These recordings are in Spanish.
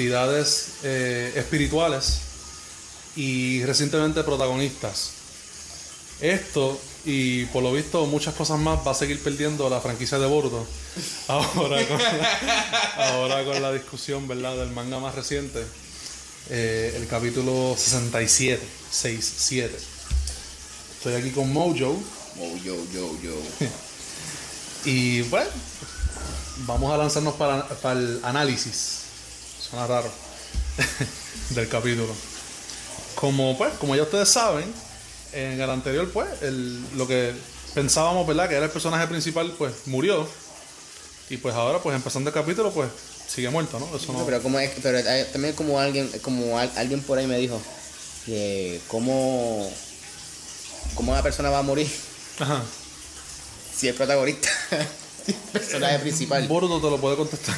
entidades eh, espirituales y recientemente protagonistas. Esto y por lo visto muchas cosas más va a seguir perdiendo la franquicia de Boruto. Ahora con la, ahora con la discusión ¿verdad? del manga más reciente, eh, el capítulo 67, 6-7. Estoy aquí con Mojo Oh, yo, yo, yo. y bueno, vamos a lanzarnos para, para el análisis. Suena raro. del capítulo. Como pues, como ya ustedes saben, en el anterior, pues, el- lo que pensábamos, ¿verdad? Que era el personaje principal, pues, murió. Y pues ahora, pues, empezando el capítulo, pues, sigue muerto, ¿no? Eso no. Pero como es, pero hay- también como alguien, como al- alguien por ahí me dijo que cómo, cómo una persona va a morir Ajá. si es protagonista, personaje principal. Boruto te lo puede contestar.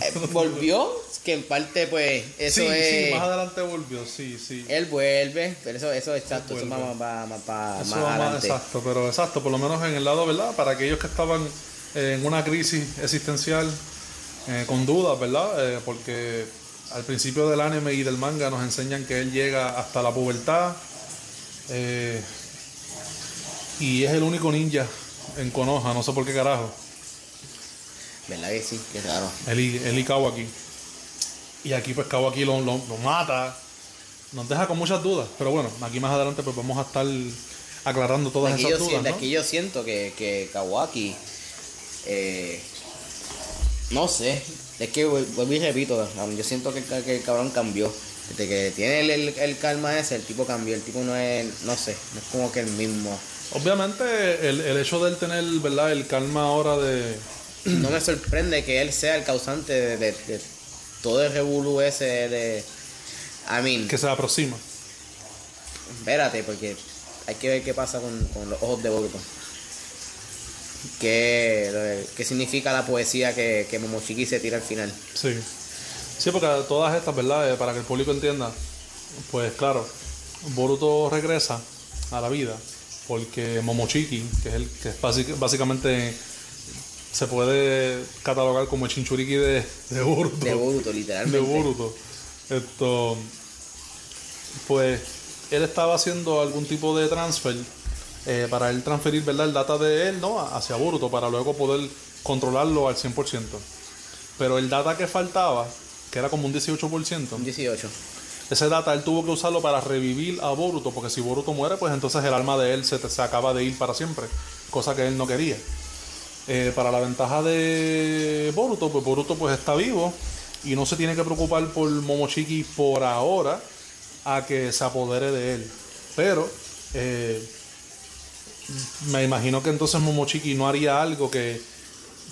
Eh, Volvió, que en parte pues eso sí, es, sí, más adelante volvió, sí, sí. él vuelve, pero eso, eso es exacto, eso va, va- va- va Eso más va más adelante. exacto, pero exacto, por lo menos en el lado, ¿verdad? Para aquellos que estaban en una crisis existencial, eh, con dudas, ¿verdad? Eh, porque al principio del anime y del manga nos enseñan que él llega hasta la pubertad eh, y es el único ninja en Konoha, no sé por qué carajo. ¿Verdad que sí? Qué raro. Él y, él y Kawaki. Y aquí pues Kawaki lo, lo, lo mata. Nos deja con muchas dudas. Pero bueno, aquí más adelante pues vamos a estar aclarando todas aquí, esas yo, dudas. de ¿no? aquí yo siento que, que Kawaki, eh, no sé, es que vuel- vuelvo y repito, yo siento que, que el cabrón cambió. Desde que tiene el, el, el calma ese, el tipo cambió, el tipo no es, no sé, no es como que el mismo. Obviamente el, el hecho de él tener, ¿verdad? El calma ahora de... No me sorprende que él sea el causante de, de- de todo el revolú ese de... I mean, que se aproxima. espérate, porque hay que ver qué pasa con, con los ojos de Boruto. ¿Qué, qué significa la poesía que, que Momoshiki se tira al final? Sí. Sí, porque todas estas, ¿verdad? Eh, para que el público entienda, pues claro, Boruto regresa a la vida porque Momoshiki, que es el que es básicamente se puede catalogar como el chinchuriki de, de Boruto. De Boruto, de literalmente. Boruto. Esto, pues él estaba haciendo algún tipo de transfer eh, para él transferir ¿verdad? el data de él ¿no? hacia Boruto para luego poder controlarlo al 100%. Pero el data que faltaba, que era como un 18%, Un 18. ese data él tuvo que usarlo para revivir a Boruto, porque si Boruto muere, pues entonces el alma de él se, se acaba de ir para siempre, cosa que él no quería. Eh, para la ventaja de Boruto, pues Boruto pues está vivo y no se tiene que preocupar por Momoshiki por ahora a que se apodere de él. Pero eh, me imagino que entonces Momoshiki no haría algo que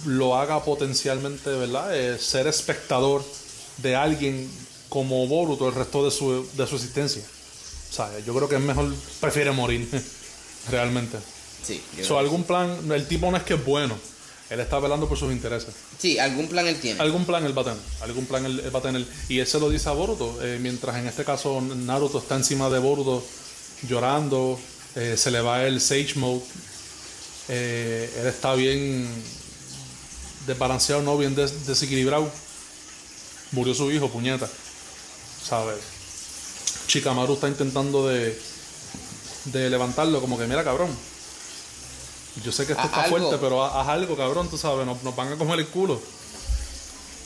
lo haga potencialmente, ¿verdad? Eh, ser espectador de alguien como Boruto el resto de su, de su existencia. O sea, yo creo que es mejor, prefiere morir, realmente. Sí, So, algún plan, el tipo no es que es bueno, él está velando por sus intereses. sí, algún plan él tiene. Algún plan él va a tener, algún plan él, él va a tener. Y él se lo dice a Boruto, eh, mientras en este caso Naruto está encima de Boruto llorando, eh, se le va el Sage Mode, eh, él está bien desbalanceado, no bien des- desequilibrado. Murió su hijo, puñeta. ¿Sabes? Chikamaru está intentando de, de levantarlo, como que mira, cabrón. Yo sé que esto Haz está algo. fuerte, pero ha- haz algo, cabrón, tú sabes, nos, nos van a comer el culo.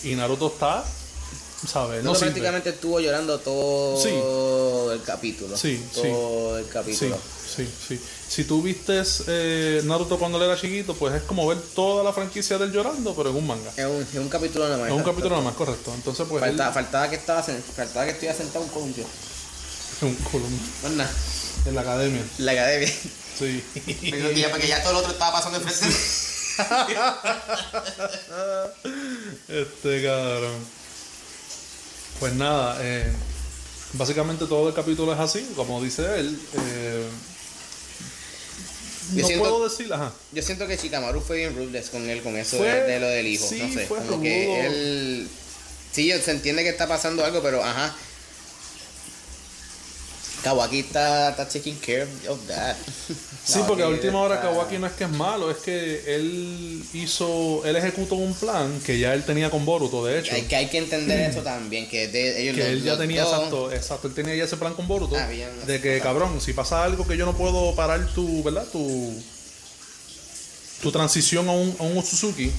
Y Naruto está, ¿sabes? No prácticamente estuvo llorando todo Sí. el capítulo. Sí, todo el Sí, capítulo. sí, sí. Si tú vistes eh, Naruto cuando él era chiquito, pues es como ver toda la franquicia del llorando, pero en un manga. Es un, es un capítulo nada más. Es un capítulo nada más, correcto. Entonces, pues. él- Faltaba, faltaba que estaba faltaba que estuviera sentado un columpio. un culo No es nada. En la academia. La academia. Sí. porque ya todo lo otro estaba pasando enfrente. Este cabrón. Pues nada, eh, básicamente todo el capítulo es así, como dice él. eh, Yo no siento- puedo decir, ajá. Yo siento que Shikamaru fue bien ruthless con él, con eso Fue- de, de lo del hijo. sí, no sé. fue como que él. Sí, se entiende que está pasando algo, pero ajá. Kawaki está, está taking care of that. Sí, porque a última hora Kawaki no es que es malo, es que él hizo, él ejecutó un plan que ya él tenía con Boruto, de hecho. Hay que, hay que entender eso también, que de, ellos que los- él ya tenía dos- exacto, exacto, él tenía ya ese plan con Boruto Ah, bien. de que cabrón, si pasa algo que yo no puedo parar tu, ¿verdad? Tu tu transición a un, a un Otsutsuki,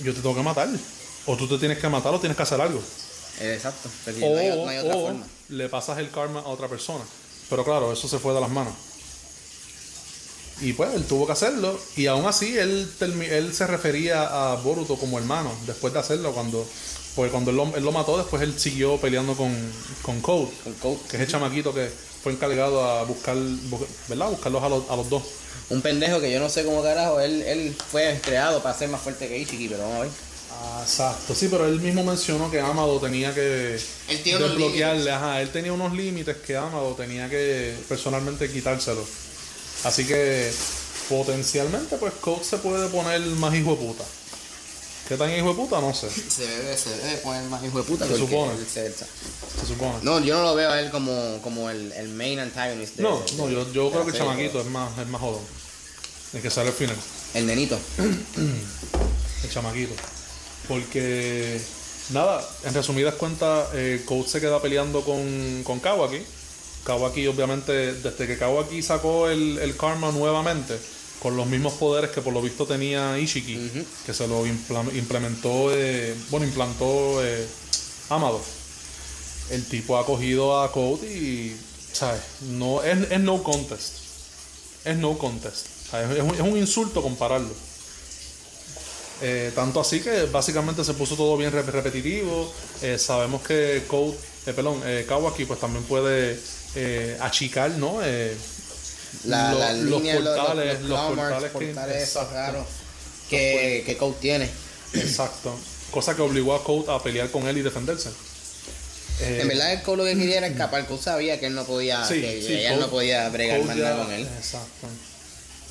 yo te tengo que matar. O tú te tienes que matar o tienes que hacer algo. Eh, Exacto, porque O, no, hay, no hay otra o forma. le pasas el karma a otra persona. Pero claro, eso se fue de las manos. Y pues él tuvo que hacerlo. Y aún así él, él se refería a Boruto como hermano después de hacerlo. Cuando, porque cuando él lo, él lo mató, después él siguió peleando con, con Code, Con Code. que es el chamaquito que fue encargado a buscar, bu- ¿verdad? Buscarlos a los, a los dos. Un pendejo que yo no sé cómo carajo, él, él fue creado para ser más fuerte que Ichiki, pero vamos a ver. Ah, exacto, sí, pero él mismo mencionó que Amado tenía que Él desbloquearle, ajá, él tenía unos límites que Amado tenía que personalmente quitárselo. Así que potencialmente pues Code se puede poner más hijo de puta. ¿Qué tan hijo de puta? No sé, Se debe, se debe poner más hijo de puta. Se supone. se- se supone. No, yo no lo veo a él como, como el, el main antagonist. de- No, de- no, yo, yo creo que el chamaquito es más, es más jodón. El que sale al final. El nenito. El chamaquito. Porque, nada, en resumidas cuentas, eh, se queda peleando con, con Kawaki. Kawaki, obviamente, desde que Kawaki sacó el, el karma nuevamente, con los mismos poderes que por lo visto tenía Ishiki, que se lo implementó, eh, bueno, implantó eh, Amado. El tipo ha cogido a Code y, ¿sabes? No, es, es no contest. Es no contest. ¿sabes? Es un, es un insulto compararlo. Eh, tanto así que básicamente se puso todo bien rep- repetitivo. Eh, sabemos que Code, eh, perdón, eh, Kawaki pues también puede eh, achicar, ¿no? La, lo- la los línea, los- portales, los, los portales que- raros que, que Code tiene. exacto. Cosa que obligó a Code a pelear con él y defenderse. Eh, En verdad, el Code lo que quería era escapar. Code sabía que él no podía, sí, que sí, Code- no podía bregar más nada con él. Exacto.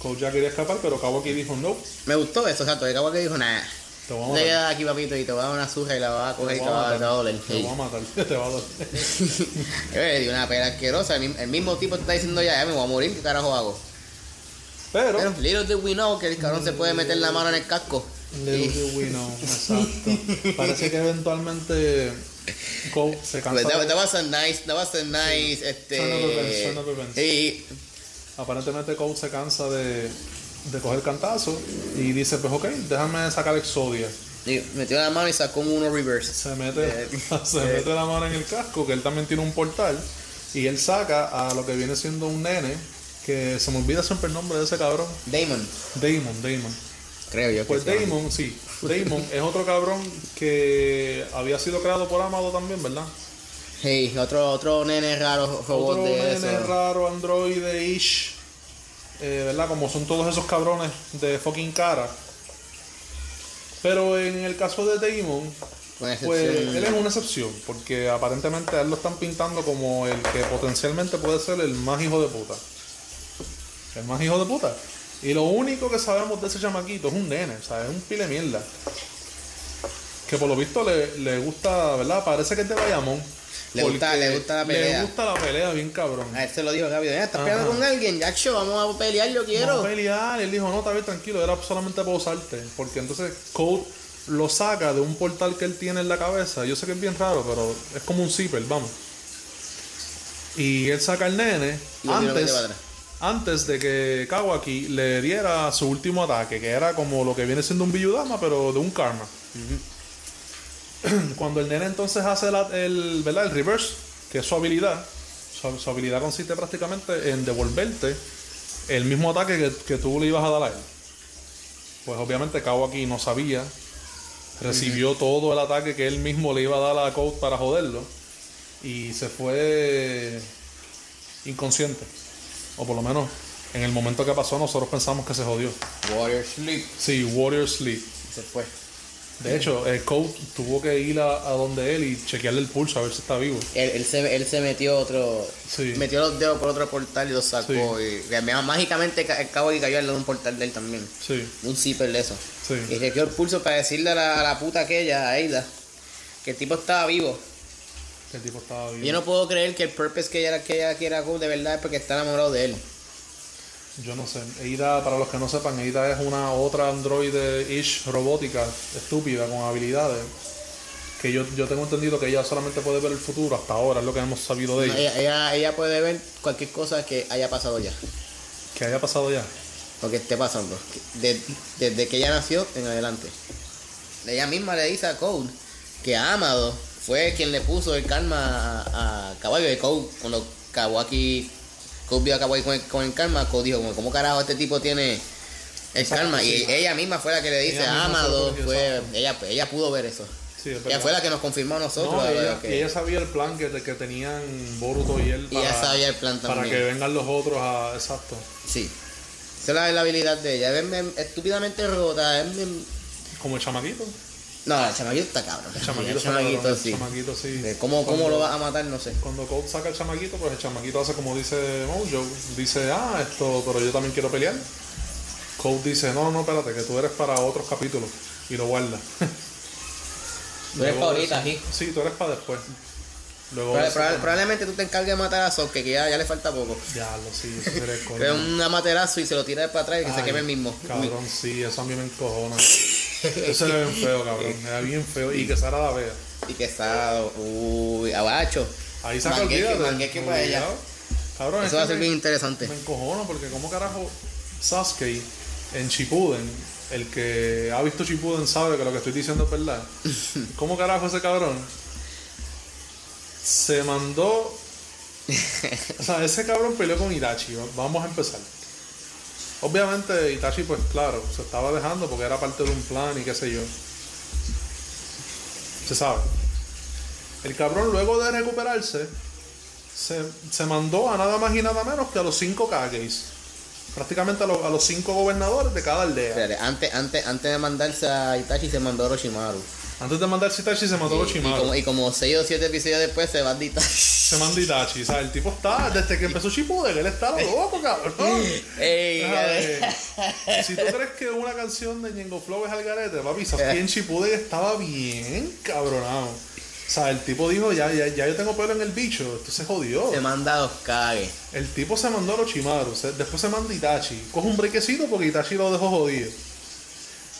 Code ya quería escapar, pero Kawaki dijo, no, Me gustó eso, exacto. El que dijo, nada. te voy a matar. quedas aquí, papito, y te voy a dar una surra y la vas a coger y Te va, va a doler. matar. Te voy a matar. Te va a doler. Dio una pera asquerosa. El, mi- el mismo tipo te está diciendo ya, ya me voy a morir, ¿qué carajo hago? Pero, Pero little did we know que el cabrón se puede meter la mano en el casco. Little did we know, exacto. Parece que eventualmente Code se cansa. Pues, that, that was a nice, that was a nice, este... Turn of events, turn of events. Aparentemente Code se cansa de, de coger cantazo y dice, pues ok, déjame sacar Exodia. y metió la mano y sacó un uno reverse. Se mete, Eh, se eh. mete la mano en el casco, que él también tiene un portal, y él saca a lo que viene siendo un nene, que se me olvida siempre el nombre de ese cabrón. Damon, Damon, Damon. creo yo. que Pues llama. Damon, sí. Damon es otro cabrón que había sido creado por Amado también, ¿verdad? Sí, otro, otro nene raro, robot Otro de nene eso. raro, androide-ish, eh, ¿verdad? Como son todos esos cabrones de fucking cara. Pero en el caso de Damon, pues él es una excepción, porque aparentemente a él lo están pintando como el que potencialmente puede ser el más hijo de puta. El más hijo de puta. Y lo único que sabemos de ese chamaquito es un nene, o sea, es un pile mierda. Que por lo visto le, le gusta, ¿verdad? Parece que es de Bayamón. Le gusta- porque le gusta la pelea. Le gusta la pelea, bien cabrón. A él se lo dijo. "Eh, ¿Estás Ajá. peleando con alguien? Yacho, vamos a pelear, yo quiero. Vamos a pelear. Él dijo, no, está bien, tranquilo, era solamente para usarte. Porque entonces Code lo saca de un portal que él tiene en la cabeza. Yo sé que es bien raro, pero es como un zipper, vamos. Y él saca al nene Y antes, antes de que Kawaki le diera su último ataque, que era como lo que viene siendo un Biyudama, pero de un karma. Cuando el nene entonces hace la- el, ¿verdad? el reverse, que es su habilidad, su, su habilidad consiste prácticamente en devolverte el mismo ataque que, que tú le ibas a dar a él. Pues obviamente Kawaki no sabía, recibió todo el ataque que él mismo le iba a dar a Code para joderlo y se fue inconsciente. O por lo menos en el momento que pasó nosotros pensamos que se jodió. Warrior Sleep. Sí, Warrior Sleep. Se fue. De hecho, el Code tuvo que ir a, a donde él y chequearle el pulso a ver si está vivo. Él, él se, él se metió otro. Sí. Metió los dedos por otro portal y los sacó. Y, y mágicamente ca- el cabo que cayó al lado de un portal de él también. Sí, Un zipper de eso. sí. Y chequeó el pulso para decirle a la, a la puta aquella, a Aida, que el tipo estaba vivo. El tipo estaba bien. Yo no puedo creer que el purpose que ella, que ella quiera Cole de verdad es porque está enamorado de él. Yo no sé. Eida, para los que no sepan, Eida es una otra androide-ish robótica, estúpida, con habilidades. Que yo, yo tengo entendido que ella solamente puede ver el futuro hasta ahora, es lo que hemos sabido de ella. Ella, ella, ella puede ver cualquier cosa que haya pasado ya. Que haya pasado ya. O que esté pasando. De- desde que ella nació en adelante. Ella misma le dice a Cole que Amado fue quien le puso el karma a, a Kawaii. Y Cole, cuando Kawaki, Cole vio a Kawaii con el, con el karma, Cole dijo, ¿cómo carajo este tipo tiene el karma? Y ella misma fue la que le dice, Ella Amado, fue la que- fue, exacto. ella, ella pudo ver eso. Sí, es Ella fue la que nos confirmó a nosotros. No, la ella, que- ella sabía el plan que, que tenían Boruto y él Y ella sabía el plan para también. que vengan los otros a... Exacto. Sí. Esa es la, la habilidad de ella. Es, es- estúpidamente rota. Es, es- Como el chamaquito. No, el chamaquito está cabrón. El chamaquito, el está chamaquito cabrón, sí. El chamaquito sí. ¿Cómo, cómo lo vas a matar? No sé. Cuando Code saca el chamaquito, pues el chamaquito hace como dice Mojo. Dice, ah, esto, pero yo también quiero pelear. Code dice, no, no, espérate, que tú eres para otros capítulos. Y lo guarda. Tú eres favorita, eso- sí. Sí, tú eres para después. Luego probablemente tú te encargues de matar a Soke, que ya, ya le falta poco. Ya, lo sí, eso sería colmo. un amaterazo y se lo tira para atrás y que se queme el mismo. Cabrón, sí, eso a mí me encojona. Eso era bien feo, cabrón. Era bien feo. Y que Sara la vea. Y que está. Uy, abacho. Ahí saca Mangueque, olvídate. mangueque para ella. Cabrón, es Eso va a ser bien interesante. Me encojona porque como carajo Sasuke en Shippuden, el que ha visto Shippuden sabe que lo que estoy diciendo es verdad. ¿Cómo carajo ese cabrón se mandó... O sea, ese cabrón peleó con Itachi. va- Vamos a empezar. Obviamente Itachi, pues claro, se estaba dejando porque era parte de un plan y qué sé yo. Se sabe. El cabrón luego de recuperarse se, se mandó a nada más y nada menos que a los cinco Kages. Prácticamente a, los- a los cinco gobernadores de cada aldea. Espérate, antes, antes, antes de mandarse a Itachi se mandó a Orochimaru. Antes de mandar Itachi se mató a Y, y Orochimaru. como, y como 6 o 7 episodios después se va a Itachi. Se manda Itachi. O sea, el tipo está, desde que empezó Shippuden, él está loco, cabrón. Ey, si tú crees que una canción de Ñengo Flow es al garete, papi, Sasuke en Shippuden estaba bien cabronado. O sea, el tipo dijo, ya, ya, ya yo tengo pelo en el bicho, esto se jodió. se manda a los cague. El tipo se mandó a Orochimaru, después se manda Itachi. Coge un brequecito porque Itachi lo dejó jodido.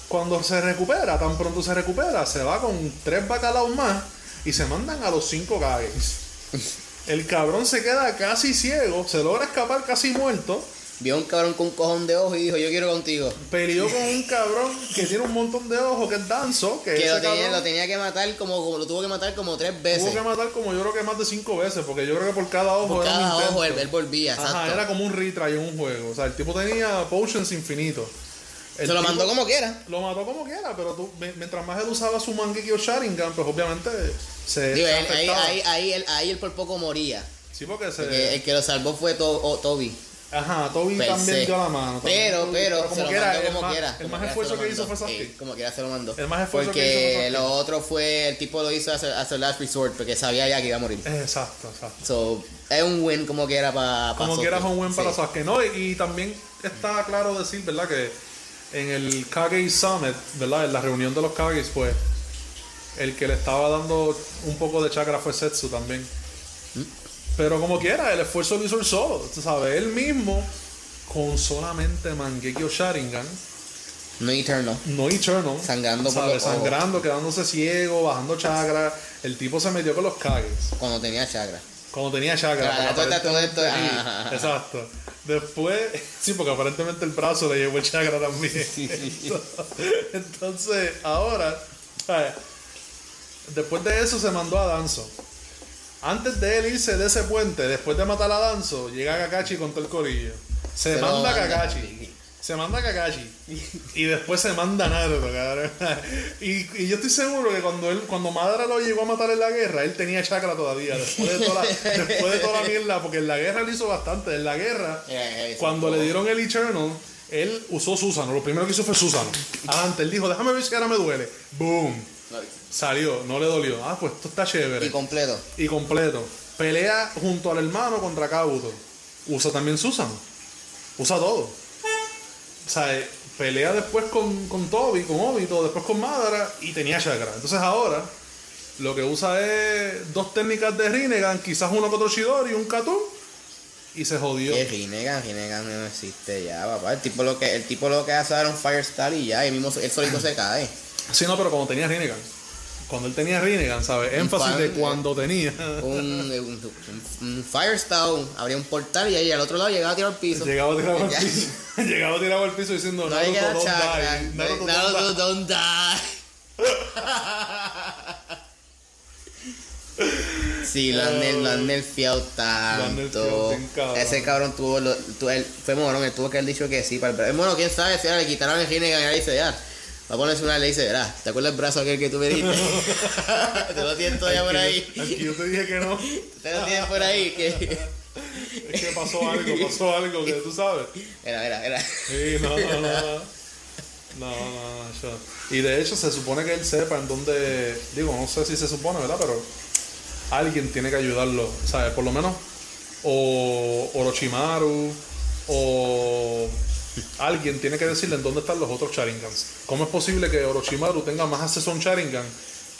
Cuando se recupera, tan pronto se recupera, se va con tres bacalaos más y se mandan a los cinco Kages. El cabrón se queda casi ciego, se logra escapar casi muerto. Vio a un cabrón con un cojón de ojos y dijo, yo quiero contigo. Peleó con un cabrón que tiene un montón de ojos, que es Danzo, que, Que lo tenía, lo tenía que matar como, como- lo tuvo que matar como tres veces. tuvo que matar como yo creo que más de cinco veces, porque yo creo que por cada ojo Por era cada ojo él, él volvía, exacto. Ajá, era como un retry en un juego. O sea, el tipo tenía potions infinitos. El Se lo mandó como quiera. Lo mató como quiera, pero tú, mi- mientras más él usaba su Mangekyo o Sharingan, pues obviamente se. Digo, se él- ahí, ahí, ahí, él, ahí él por poco moría. Sí, porque se. Porque el que lo salvó fue To- Toby. Ajá, Toby también se. dio la mano. también Pero, pero, se como lo quiera, mandó el como más, quiera. El más quiera esfuerzo se que hizo fue Sasuke. Como quiera se lo mandó. El más esfuerzo que Porque hizo fue lo otro fue, el tipo lo hizo hacer, hacer last resort, porque sabía ya que iba a morir. Exacto, exacto. So, es un win como quiera para Como quieras un buen para Sasuke. No, y, y también está claro decir, ¿verdad? Que en el Kage Summit, ¿verdad? En la reunión de los Kages, pues, el que le estaba dando un poco de chakra fue Setsu también. Pero como quiera, el esfuerzo lo hizo él solo. Tú sabes, él mismo, con solamente Mangekyo Sharingan, No Eternal. no Eternal, Sangrando ¿sabes? sangrando, quedándose ciego, bajando chakra. El tipo se metió con los Kages. Cuando tenía chakra. Cuando tenía chakra. Claro, todo esto- todo esto- ajá, ajá. Exacto. Después, sí, porque aparentemente el brazo le llevó el chakra también. Entonces, ahora, después de eso se mandó a Danzo. Antes de él irse de ese puente, después de matar a Danzo, llega Kakashi con todo el corillo. Se, manda a. Kakashi. Se manda a Kakashi. Y después se manda a Naruto, cabrón. Y, y yo estoy seguro que cuando él, cuando Madara lo llegó a matar en la guerra, él tenía chakra todavía. Después de toda la, después de toda la mierda, porque en la guerra él hizo bastante. En la guerra, Eh, eh, cuando le dieron el Eternal, él usó Susano. Lo primero que hizo fue Susano. Adelante, él dijo, déjame ver si ahora me duele. Boom. Salió, no le dolió. Ah, pues esto está chévere. Y completo. Y completo. Pelea junto al hermano contra Kabuto. Usa también Susan. Usa todo. O sea, eh, pelea después con, con Toby, con Obito, después con Madara y tenía chakra. Entonces ahora, lo que usa es dos técnicas de Rinnegan, quizás uno con otro y un Katun. Y se jodió. Que Rinnegan, Rinnegan no existe ya, papá. El tipo lo que, el tipo lo que hace era un Firestyle y ya, y mismo él solito se cae. Sí, no, pero cuando tenía Rinnegan. Cuando él tenía Rinnegan, ¿sabes? Énfasis fan, de eh. cuando tenía. Un, un, un, un Firestyle, abría un portal y ahí al otro lado llegaba a tirar al piso. Llegaba tirado al piso. Llegaba tirado al piso diciendo No Naruto don't chakra. die. Naruto Naruto don't die. Sí, lo han, ner- lo han nerfeado han nerfeado tanto. bien cabrón. Ese cabrón tuvo, lo, tu- él, fue morón, él tuvo que haber dicho que sí. Para el, bueno, quién sabe si ahora le quitaron el Rinnegan y ahora dice ya. Va a ponerse una ley y dice, verá, ¿te acuerdas el brazo aquel que tú me diste? ¿Te lo tienes todavía por ahí? Yo te dije que no. ¿Te lo tienes por ahí? Que... Es que pasó algo, pasó algo que tú sabes. Era, era, era. Sí, no, no, no. No, no, no, yo- Y de hecho se supone que él sepa en dónde. Digo, no sé si se supone, ¿verdad? Pero alguien tiene que ayudarlo, ¿sabes? Por lo menos. O Orochimaru. O. Alguien tiene que decirle en dónde están los otros Sharingans. ¿Cómo es posible que Orochimaru tenga más acceso a un Sharingan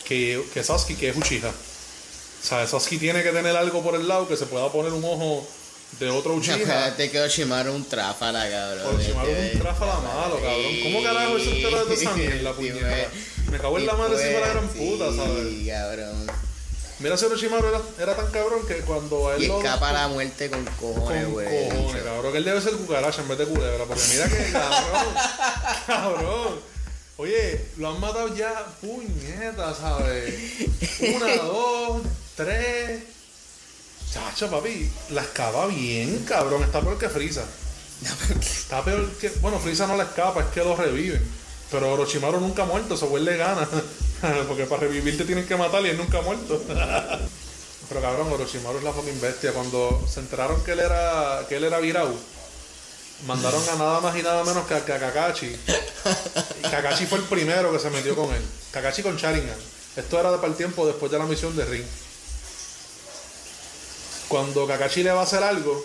que, que Sasuke, que es Uchiha? O sea, Sasuke tiene que tener algo por el lado que se pueda poner un ojo de otro Uchiha. Acuérdate que Oshimaru es un tráfala, cabrón. Orochimaru es Este, un tráfala malo, cabrón. ¿Cómo carajo eso te lo de esa mierda, puñeta? Me cago en la madre si fuera gran puta, ¿sabes? Sí, cabrón. Mira si Orochimaru era, era tan cabrón que cuando a él Y lo... escapa la muerte con Con cojones, güey. cojones, cabrón. Que él debe ser cucaracha en vez de culebra. Porque mira que cabrón. cabrón. Oye, lo han matado ya puñetas, ¿sabes? Una, dos, tres. Chacho, papi. La escapa bien, cabrón. Está peor que Frieza. Está peor que. Bueno, Frieza no la escapa, es que lo reviven. Pero Orochimaru nunca ha muerto, él le gana. Porque para revivirte tienen que matar y él nunca ha muerto. Pero cabrón, Orochimaru es la fucking bestia. Cuando se enteraron que él era, que él era virau, mandaron a nada más y nada menos que a, Kakashi. Kakashi fue el primero que se metió con él. Kakashi con Sharingan. Esto era para el tiempo después de la misión de Ring. Cuando Kakashi le va a hacer algo,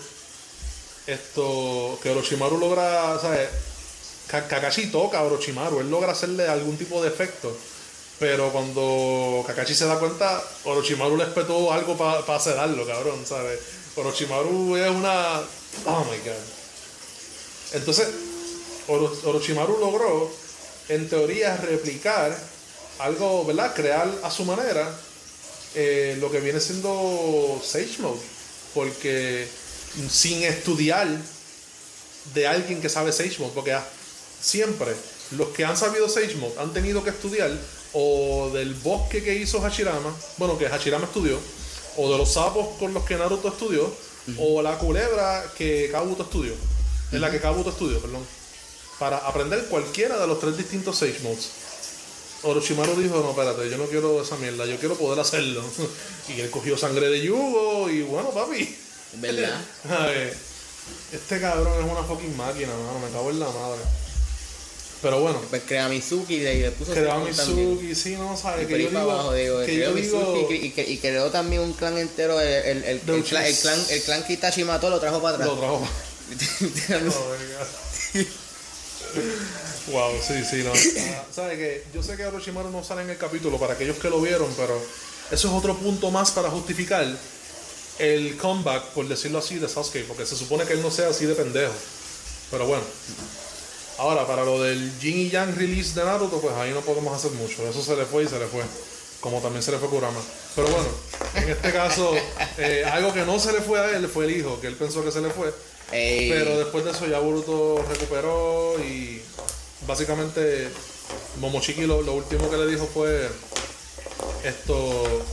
esto que Orochimaru logra, ¿sabes? Ka- Kakashi toca a Orochimaru, él logra hacerle algún tipo de efecto. Pero cuando Kakashi se da cuenta, Orochimaru le espetó algo para sedarlo, cabrón, ¿sabes? Orochimaru es una. Oh my god. Entonces, Oro- Orochimaru logró, en teoría, replicar algo, ¿verdad? Crear a su manera eh, lo que viene siendo Sage Mode. Porque sin estudiar de alguien que sabe Sage Mode, porque ah, siempre los que han sabido Sage Mode han tenido que estudiar o del bosque que hizo Hashirama, bueno, que Hashirama estudió, o de los sapos con los que Naruto estudió, o la culebra que Kabuto estudió, en la que Kabuto estudió, perdón, para aprender cualquiera de los tres distintos Sage Modes. Orochimaru dijo, no, espérate, yo no quiero esa mierda, yo quiero poder hacerlo. y él cogió sangre de yugo y bueno, papi. ¿Verdad? Ay, este cabrón es una fucking máquina, mano, me cago en la madre. Pero bueno, Pues crea Mizuki y le puso creó a. Mizuki, sí, no, sabes, Y que yo digo, abajo, digo, que yo digo, y, cre- y creó también un clan entero, el, el, el, el clan, el, clan, el clan que Itachi mató lo trajo para lo atrás. trajo. Oh, wow, sí, sí, no. ¿Sabes que Yo sé que Orochimaru no sale en el capítulo para aquellos que lo vieron, pero eso es otro punto más para justificar el comeback, por decirlo así, de Sasuke, porque se supone que él no sea así de pendejo. Pero bueno. Ahora, para lo del Jin y Yang release de Naruto, pues ahí no podemos hacer mucho. Eso se le fue y se le fue. Como también se le fue Kurama. Pero bueno, en este caso, eh, algo que no se le fue a él fue el hijo, que él pensó que se le fue. Ey, Pero después de eso ya Boruto recuperó y básicamente Momoshiki lo, lo último que le dijo fue esto...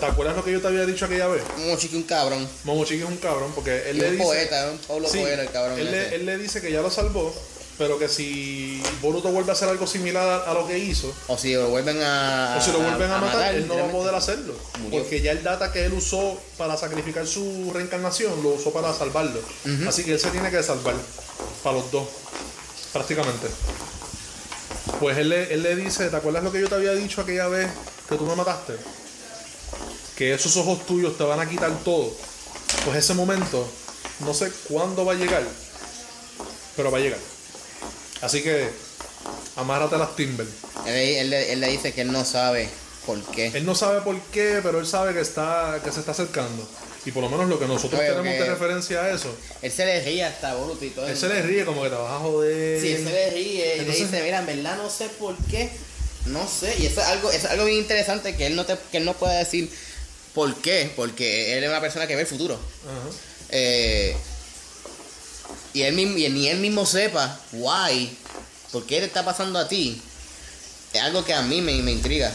¿Te acuerdas lo que yo te había dicho aquella vez? Momoshiki un cabrón. Momoshiki es un cabrón porque él Y le un dice... poeta, un Pablo Sí, Coelho el cabrón. él, ese. le, él le dice que ya lo salvó, pero que si Boruto vuelve a hacer algo similar a lo que hizo, O si lo vuelven a. o si lo vuelven a, matar, él no va a poder hacerlo. Murió. Porque ya el data que él usó para sacrificar su reencarnación lo usó para salvarlo. Así que él se tiene que salvar para los dos, prácticamente. Pues él le, él le dice, ¿te acuerdas lo que yo te había dicho aquella vez que tú me mataste? Que esos ojos tuyos te van a quitar todo. Pues ese momento, no sé cuándo va a llegar, pero va a llegar. Así que amárrate a las Timber. Él, él le- él le dice que él no sabe por qué. Él no sabe por qué, pero él sabe que está que se está acercando. Y por lo menos lo que nosotros Oye, tenemos de referencia a eso, Él se le ríe hasta Boruto y todo. él se le ríe como que te vas a joder. Sí, él se le ríe y le dice, mira, en verdad no sé por qué. No sé. Y eso es algo, eso es algo bien interesante que él no te, que él no puede decir por qué. Porque él es una persona que ve el futuro. Ajá. Eh, y él mismo, ni él mismo sepa why, por qué te está pasando a ti, es algo que a mí me, me intriga.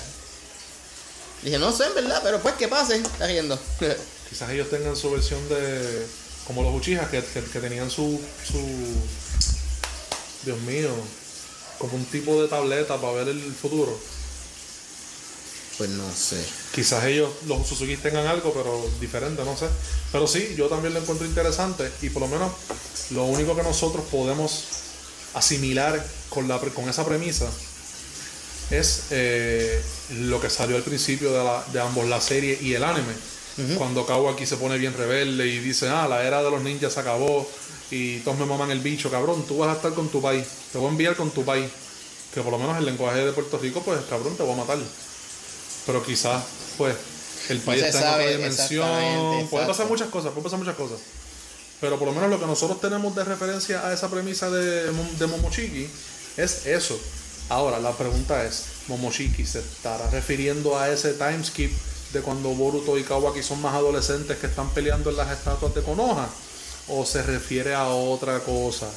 Dije, no sé, en verdad, pero pues que pase, está riendo. Quizás ellos tengan su versión de. Como los Uchijas, que, que, que tenían su, su. Dios mío. Como un tipo de tableta para ver el futuro. Pues no sé. Quizás ellos, los Suzuki, tengan algo, pero diferente, no sé. Pero sí, yo también lo encuentro interesante. Y por lo menos, lo único que nosotros podemos asimilar con, la, con esa premisa es eh, lo que salió al principio de, la- de ambos, la serie y el anime. Cuando Kawaki se pone bien rebelde y dice, ah, la era de los ninjas se acabó y todos me maman el bicho, cabrón, tú vas a estar con tu país, te voy a enviar con tu país. Que por lo menos el lenguaje de Puerto Rico, pues cabrón, te voy a matar. Pero quizás, pues, el país está en otra dimensión. exactamente, Puede pasar exacto. muchas cosas, puede pasar muchas cosas. Pero por lo menos lo que nosotros tenemos de referencia a esa premisa de, de Momoshiki es eso. Ahora, la pregunta es, ¿Momoshiki se estará refiriendo a ese timeskip de cuando Boruto y Kawaki son más adolescentes que están peleando en las estatuas de Konoha? ¿O se refiere a otra cosa?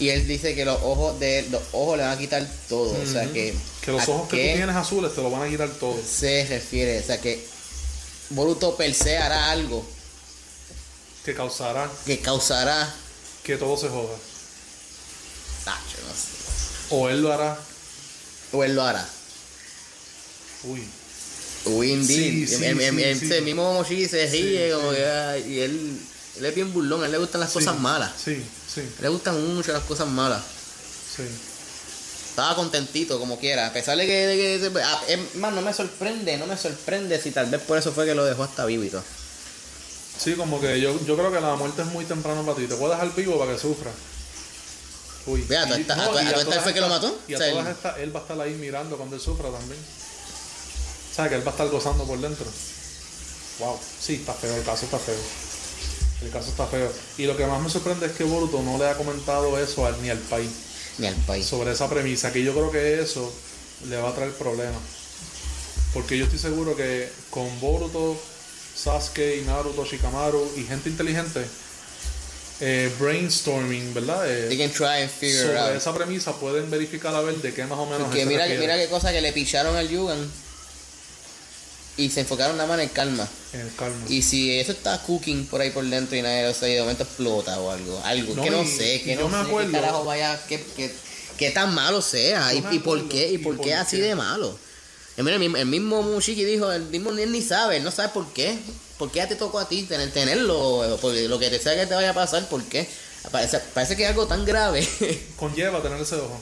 Y él dice que los ojos de los ojos le van a quitar todo. O sea que. Que los ¿a ojos que tú tienes azules te lo van a quitar todo. Se refiere. O sea que Boruto per se hará algo Que causará que causará. que todo se joda. Ah, yo no sé. O él lo hará. O él lo hará. Uy. Uy, indeed. Sí, sí, el, el- sí, el- sí. el mismo Momoshiki se ríe Sí, como sí. que, y él, él es bien burlón, a él le gustan las cosas malas. Sí, sí, A le gustan mucho las cosas malas. sí. Estaba contentito como quiera, a pesar de que, de que- de- ah, es más, no me sorprende, no me sorprende si tal vez por eso fue que lo dejó hasta vivo y todo. Sí, como que yo, yo creo que la muerte es muy temprano para ti. Te puedes dejar vivo para que sufra. Uy. Vea, ¿a Y- no, a tu- a tu fue que lo mató? Y a O sea, todas él- estas, él va a estar ahí mirando cuando él sufra también. O sea, que él va a estar gozando por dentro. Wow. Sí, está feo, el caso está feo. El caso está feo. Y lo que más me sorprende es que Boruto no le ha comentado eso al- ni al país. Ni al país. sobre esa premisa, que yo creo que eso le va a traer problemas. Porque yo estoy seguro que con Boruto, Sasuke, Naruto, Shikamaru y gente inteligente, eh, brainstorming, ¿verdad? Eh, They can try and figure it sobre out. esa premisa pueden verificar a ver de qué más o menos Porque mira, mira qué cosa que le picharon al Yugan y se enfocaron nada más en el calma. en el calma. Y si eso está cooking por ahí por dentro y nadie lo sabe, de momento explota o algo, algo, No, que no y- sé, que no me sé acuerdo- qué carajo vaya, que, que, que tan malo sea, y, y por qué, y por por qué así qué. de malo. Y mira, el, mismo- Mushiki dijo, el mismo ni él ni sabe, él no sabe por qué, por qué ya te tocó a ti tener, tenerlo, porque lo que te sea que te vaya a pasar, por qué. Parece, parece que es algo tan grave. Conlleva tener ese ojo.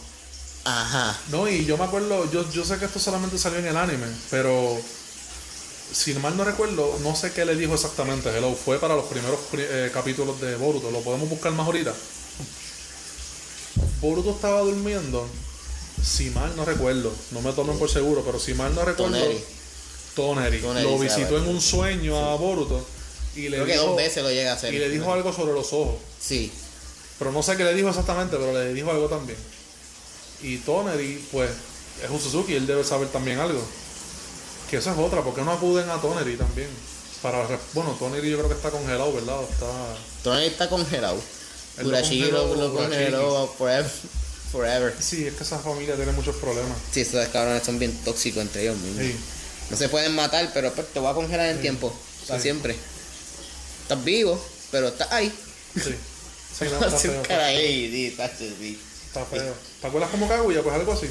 Ajá. No, y yo me acuerdo, yo, yo sé que esto solamente salió en el anime, pero si mal no recuerdo, no sé qué le dijo exactamente. Hello, fue para los primeros pri- eh, capítulos de Boruto. Lo podemos buscar más ahorita. Boruto estaba durmiendo, si mal no recuerdo, no me tomen por seguro, pero si mal no recuerdo, Toneri. Toneri, Toneri lo visitó en un sueño a Boruto y le Creo que dijo, dos veces lo llega a hacer. y le dijo algo sobre los ojos. Sí. Pero no sé qué le dijo exactamente, pero le dijo algo también. Y Tonery, pues, es un Suzuki, él debe saber también algo. Que eso es otra, ¿por qué no acuden a Tonery también? Para, bueno, Tonery yo creo que está congelado, ¿verdad? Está, Tony está congelado. Él lo congeló, forever. forever. sí, es que esa familia tiene muchos problemas. Sí, esos cabrones son bien tóxicos entre ellos mismos. Sí, No se pueden matar, pero pues, te voy a congelar en tiempo. Para Sí. siempre. Estás vivo, pero estás ahí. sí. Sí, no, está feo. sí, sí. Está feo. ¿Te acuerdas como Kaguya? Pues algo así.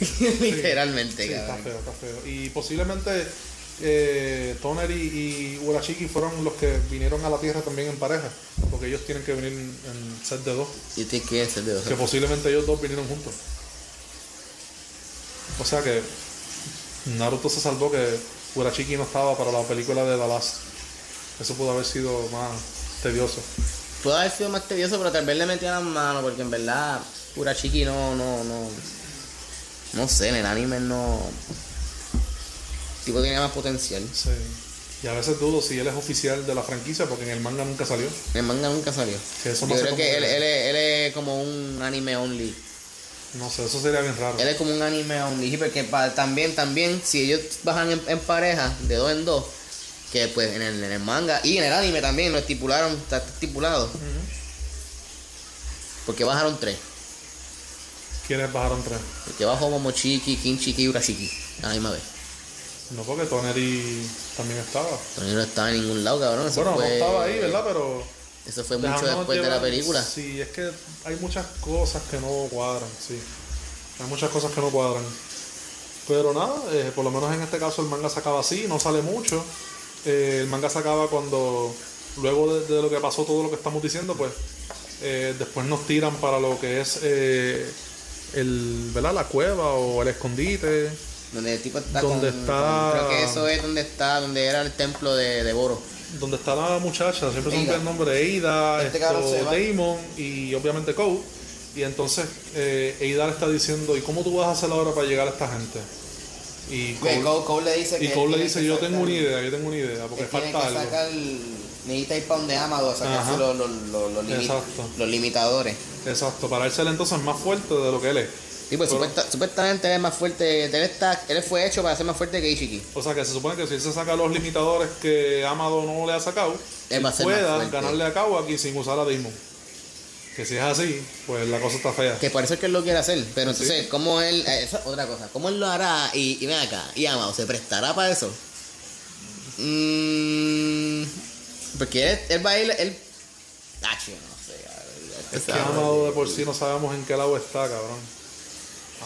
Literalmente, Sí, está feo, está feo. Y posiblemente eh, Tonery y Urashiki fueron los que vinieron a la Tierra también en pareja. Porque ellos tienen que venir en set de dos. Y te quieres ser de dos. Que posiblemente ellos dos vinieron juntos. O sea que Naruto se salvó que Urashiki no estaba para la película de The Last. Eso pudo haber sido más tedioso. Pudo haber sido más tedioso, pero tal vez le metía las manos, porque en verdad, Urashiki no, no, no. No sé, en el anime no. El tipo tiene más potencial. Sí. Y a veces dudo si él es oficial de la franquicia porque en el manga nunca salió. El manga nunca salió. Que eso Yo creo que él, él es, él es como un anime only. No sé, eso sería bien raro. Él es como un anime only. sí, Porque pa- también, también, si ellos bajan en, en pareja, de dos en dos, que pues en el, en el manga y en el anime también lo estipularon, está estipulado. Porque bajaron tres. ¿Quiénes bajaron tres? Porque bajó Momochiki, Kinchiki y Urashiki. A la misma vez. No, porque Toneri también estaba. Tony no estaba en ningún lado, cabrón. Eso Bueno, fue, no estaba ahí, ¿verdad? Pero. Eso fue mucho después de la película. Sí, es que hay muchas cosas que no cuadran, sí. Hay muchas cosas que no cuadran. Pero nada, eh, por lo menos en este caso el manga se acaba así, no sale mucho. Eh, el manga se acaba cuando, luego de, de lo que pasó, todo lo que estamos diciendo, pues eh, después nos tiran para lo que es el, ¿verdad? la cueva o el escondite. Donde el tipo está Donde con- está- con- creo que eso es donde está, donde era el templo de, de Boro. donde está la muchacha, siempre olvida el nombre de Eida, Este esto. Damon y obviamente Cole. Y entonces eh, Eida le está diciendo, ¿y cómo tú vas a hacer ahora para llegar a esta gente? Y Cole, Cole, Cole le dice y que Cole le dice, yo sacar- tengo una idea, yo tengo una idea, porque falta que algo. sacar, necesita ir para donde Amado a sacarse los, los, los, los limi- Exacto. los limitadores. Exacto, para él ser entonces más fuerte de lo que él es. Sí, pues Pero- supuesta- supuestamente él es más fuerte, él, está, él fue hecho para ser más fuerte que Ishiki. O sea que se supone que si él se saca los limitadores que Amado no le ha sacado, Él va a ser más pueda fuerte. ganarle a Kawaki sin usar a Damon. Que si es así, pues la cosa está fea. Que parece que él lo quiere hacer, pero entonces, Sí. ¿cómo él, eh, esa es otra cosa, cómo él lo hará? Y, y ven acá, y Amado, ¿se prestará para eso? Mm, porque él, él va a ir, él... Ah, chico, no sé, Es que. Amado de por sí no sabemos en qué lado está, cabrón.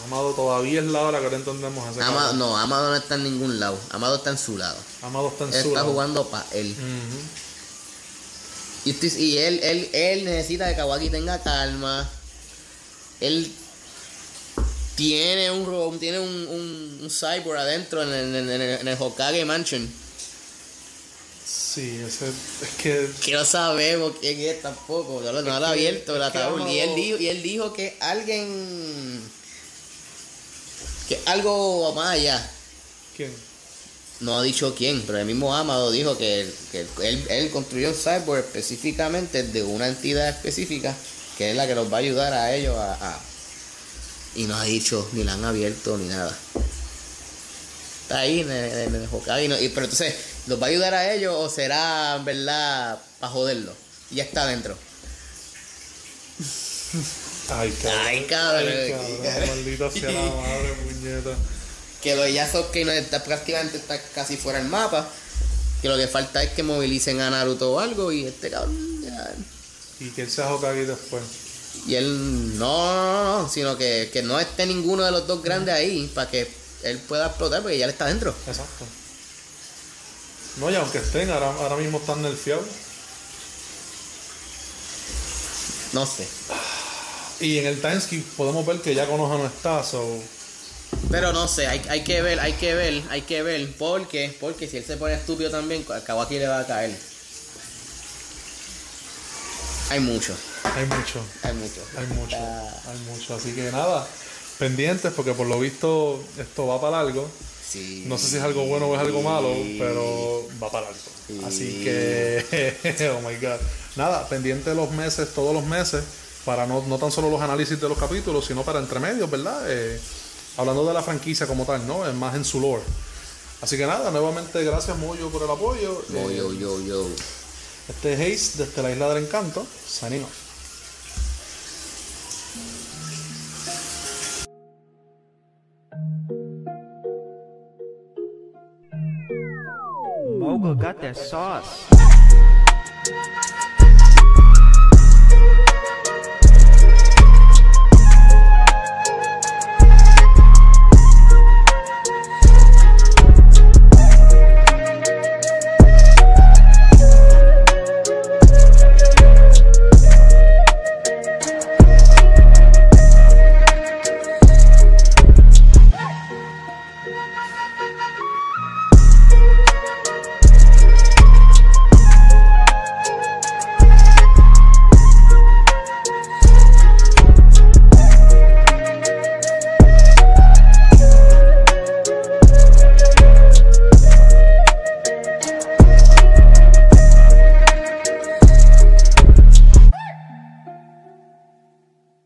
Amado todavía es la hora que no entendemos ese Amado, cabrón. no, Amado no está en ningún lado, Amado está en su lado. Amado está en Él su está lado. jugando para él. Y, él, él, él necesita que Kawaki tenga calma. Él tiene un tiene un, un, un cyborg adentro en el, en, el, en el Hokage Mansion. Sí, ese, es que Que no sabemos quién es tampoco. No, lo- no lo ha que- abierto el ataúd. Y él dijo, y él dijo que alguien. Que algo más allá. ¿quién? No ha dicho quién, pero el mismo Amado dijo que, que él, él construyó un cyborg específicamente de una entidad específica que es la que los va a ayudar a ellos a, a- y no ha dicho ni la han abierto ni nada. Está ahí en el, en el Hokage, y no- y- pero entonces, ¿los va a ayudar a ellos o será, en verdad, para joderlo? Y ya está adentro. Ay, cabrón. Ay, cabrón. Ay, cabrón, maldita sea la madre, puñeta. Que lo ya que no está prácticamente está casi fuera del mapa. Que lo que falta es que movilicen a Naruto o algo y este cabrón ya Y que él se Hokage después. Y él no, no, no, sino que, que no esté ninguno de los dos grandes ahí para que él pueda explotar porque ya él está dentro. Exacto. No, y aunque estén, ahora, ahora mismo están nerfeados. No sé. Y en el timeskip podemos ver que ya Konoha no está, so... Pero no sé, hay, hay que ver, hay que ver, hay que ver. Porque, porque si él se pone estúpido también, a Kawaki le va a caer. Hay mucho, Hay mucho. hay mucho. Hay mucho, Ah, hay mucho. Así que nada, pendientes porque por lo visto esto va para algo. Sí. No sé si es algo bueno o es algo malo, pero va para algo. Sí. Así que, oh my god. Nada, pendiente los meses, todos los meses, para no, no tan solo los análisis de los capítulos, sino para entremedios, ¿verdad? Eh, hablando de la franquicia como tal, ¿no? Es más en su lore. Así que nada, nuevamente gracias Moyo por el apoyo. Yo, Eh, yo, yo, yo. Este es Haze desde la Isla del Encanto. Signing off. Moga got that sauce.